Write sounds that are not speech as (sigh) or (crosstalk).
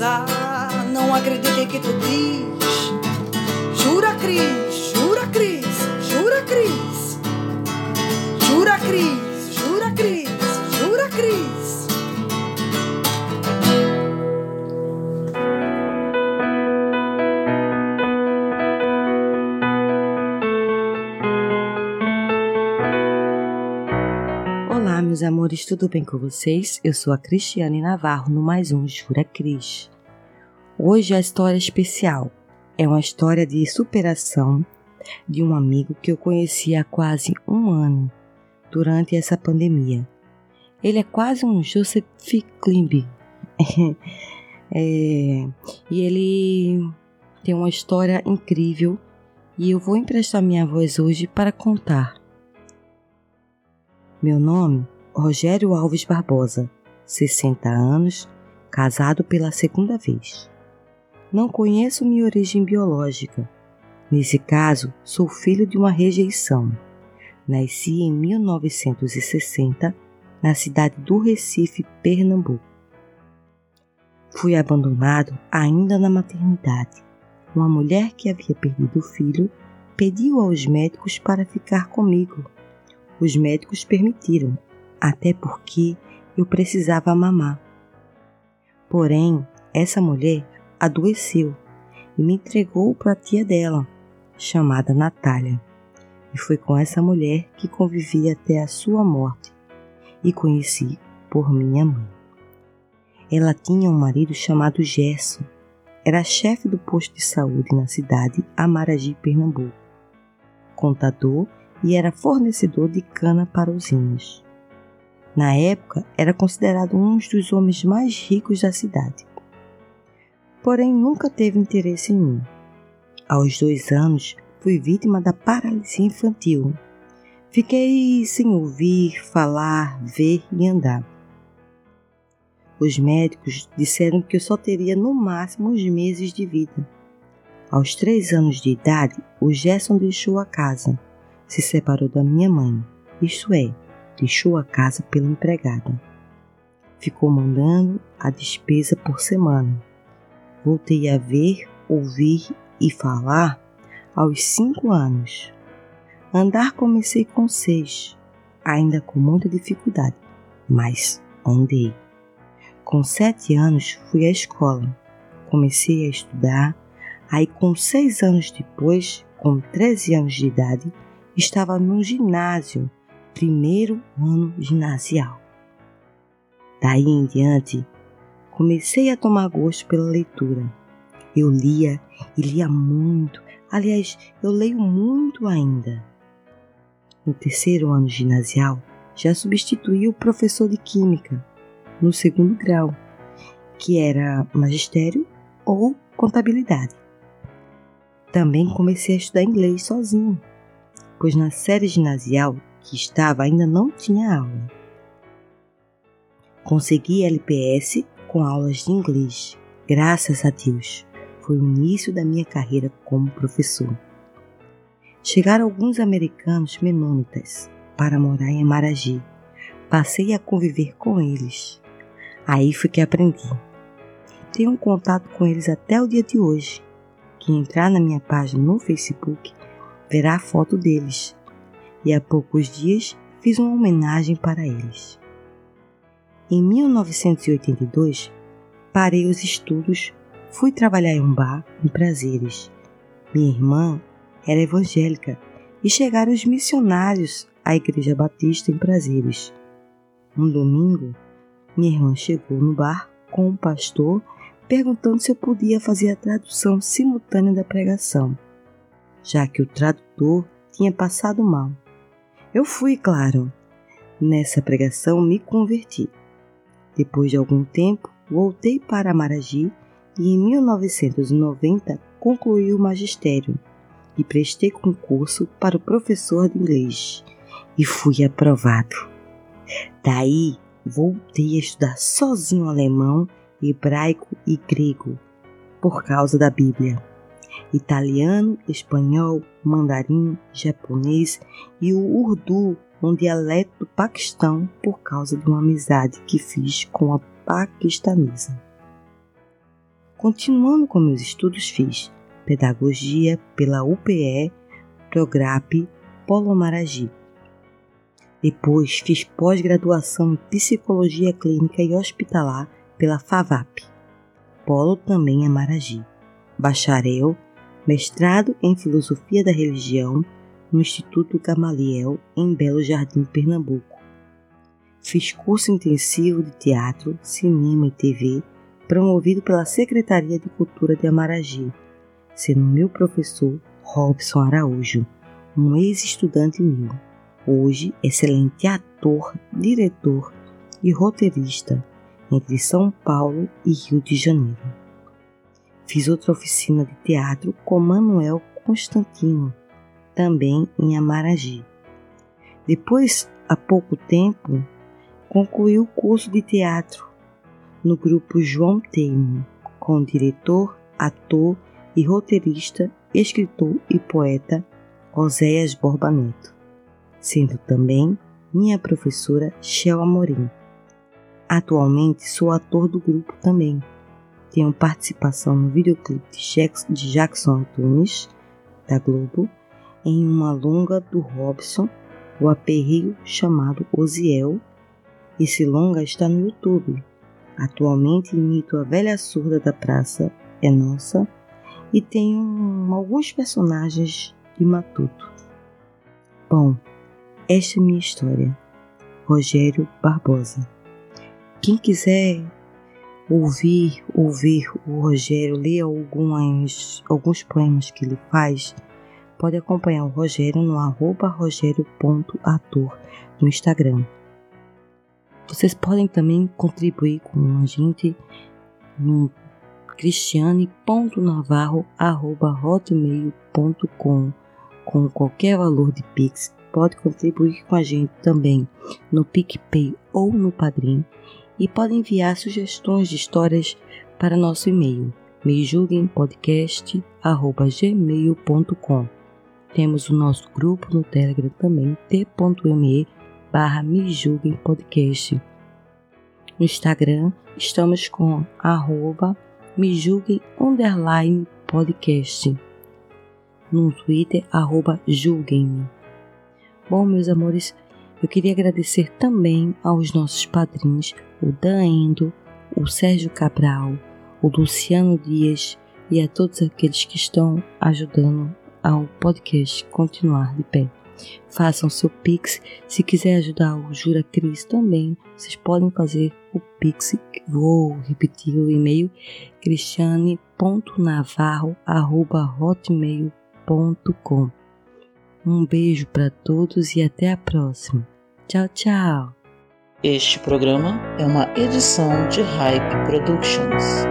casar. Não acreditei que tu diz. Jura, Cris, meus amores, tudo bem com vocês? Eu sou a Cristiane Navarro no mais um Jura Cris. Hoje a história é especial. É uma história de superação de um amigo que eu conheci há quase um ano, durante essa pandemia. Ele é quase um Joseph Klimb. (laughs) é, e ele tem uma história incrível e eu vou emprestar minha voz hoje para contar. Meu nome, Rogério Alves Barbosa, 60 anos, casado pela segunda vez. Não conheço minha origem biológica. Nesse caso, sou filho de uma rejeição. Nasci em 1960 na cidade do Recife, Pernambuco. Fui abandonado ainda na maternidade. Uma mulher que havia perdido o filho pediu aos médicos para ficar comigo. Os médicos permitiram, até porque eu precisava mamar. Porém, essa mulher adoeceu e me entregou para a tia dela, chamada Natália. E foi com essa mulher que convivi até a sua morte e conheci por minha mãe. Ela tinha um marido chamado Gerson. Era chefe do posto de saúde na cidade Amaragi, Pernambuco. Contador e era fornecedor de cana para usinas. Na época, era considerado um dos homens mais ricos da cidade. Porém, nunca teve interesse em mim. Aos dois anos, fui vítima da paralisia infantil. Fiquei sem ouvir, falar, ver e andar. Os médicos disseram que eu só teria no máximo uns meses de vida. Aos três anos de idade, o Gerson deixou a casa se separou da minha mãe, isto é, deixou a casa pela empregada. Ficou mandando a despesa por semana. Voltei a ver, ouvir e falar aos cinco anos. Andar comecei com seis, ainda com muita dificuldade, mas andei. Com sete anos fui à escola, comecei a estudar, aí com seis anos depois, com treze anos de idade, estava no ginásio, primeiro ano ginasial. Daí em diante, comecei a tomar gosto pela leitura. Eu lia e lia muito, aliás, eu leio muito ainda. No terceiro ano ginasial, já substituí o professor de Química, no segundo grau, que era magistério ou contabilidade. Também comecei a estudar inglês sozinho pois na série ginasial que estava ainda não tinha aula. Consegui LPS com aulas de inglês, graças a Deus. Foi o início da minha carreira como professor. Chegaram alguns americanos menônitas para morar em Amaragi. Passei a conviver com eles. Aí foi que aprendi. Tenho um contato com eles até o dia de hoje. Quem entrar na minha página no Facebook verá a foto deles, e há poucos dias fiz uma homenagem para eles. Em 1982, parei os estudos, fui trabalhar em um bar em Prazeres. Minha irmã era evangélica e chegaram os missionários à Igreja Batista em Prazeres. Um domingo, minha irmã chegou no bar com o um pastor perguntando se eu podia fazer a tradução simultânea da pregação já que o tradutor tinha passado mal. Eu fui, claro. Nessa pregação me converti. Depois de algum tempo, voltei para Maragi e em 1990 concluí o magistério e prestei concurso para o professor de inglês e fui aprovado. Daí voltei a estudar sozinho alemão, hebraico e grego por causa da Bíblia italiano, espanhol, mandarim, japonês e o urdu, um dialeto do Paquistão, por causa de uma amizade que fiz com a paquistanesa. Continuando com meus estudos, fiz Pedagogia pela UPE, Prograp, Polo Maragi. Depois fiz pós-graduação em Psicologia Clínica e Hospitalar pela FAVAP, Polo também em Maragi. Bacharel, mestrado em Filosofia da Religião no Instituto Gamaliel, em Belo Jardim, Pernambuco. Fiz curso intensivo de teatro, cinema e TV, promovido pela Secretaria de Cultura de Amaragi, sendo meu professor Robson Araújo, um ex-estudante meu, hoje excelente ator, diretor e roteirista entre São Paulo e Rio de Janeiro. Fiz outra oficina de teatro com Manuel Constantino, também em Amaragi. Depois, há pouco tempo, concluí o curso de teatro no grupo João Teimo, com diretor, ator e roteirista, escritor e poeta Oséias Borba Neto, sendo também minha professora Shell Amorim. Atualmente sou ator do grupo também. Tenho participação no videoclipe de Jackson Antunes, da Globo, em uma longa do Robson, o aperreio chamado Osiel. Esse longa está no YouTube. Atualmente imito a velha surda da praça É Nossa e tenho alguns personagens de Matuto. Bom, esta é minha história. Rogério Barbosa. Quem quiser ouvir, ouvir o Rogério, ler algumas, alguns poemas que ele faz, pode acompanhar o Rogério no arroba rogério.ator no Instagram. Vocês podem também contribuir com a gente no cristiane.navarro.hotmail.com com qualquer valor de Pix. Pode contribuir com a gente também no PicPay ou no Padrim e pode enviar sugestões de histórias para nosso e-mail mejulguempodcast.gmail.com temos o nosso grupo no Telegram também, t.me barra me julguem podcast. No Instagram estamos com arroba julguem. No Twitter, arroba julguem-me. Bom, meus amores, eu queria agradecer também aos nossos padrinhos, o Dan Endo, o Sérgio Cabral, o Luciano Dias e a todos aqueles que estão ajudando ao podcast continuar de pé. Façam seu Pix. Se quiser ajudar o Jura Cris também, vocês podem fazer o Pix. Vou repetir o e-mail: cristiane.navarro.hotmail.com. Um beijo para todos e até a próxima. Tchau, tchau. Este programa é uma edição de Hype Productions.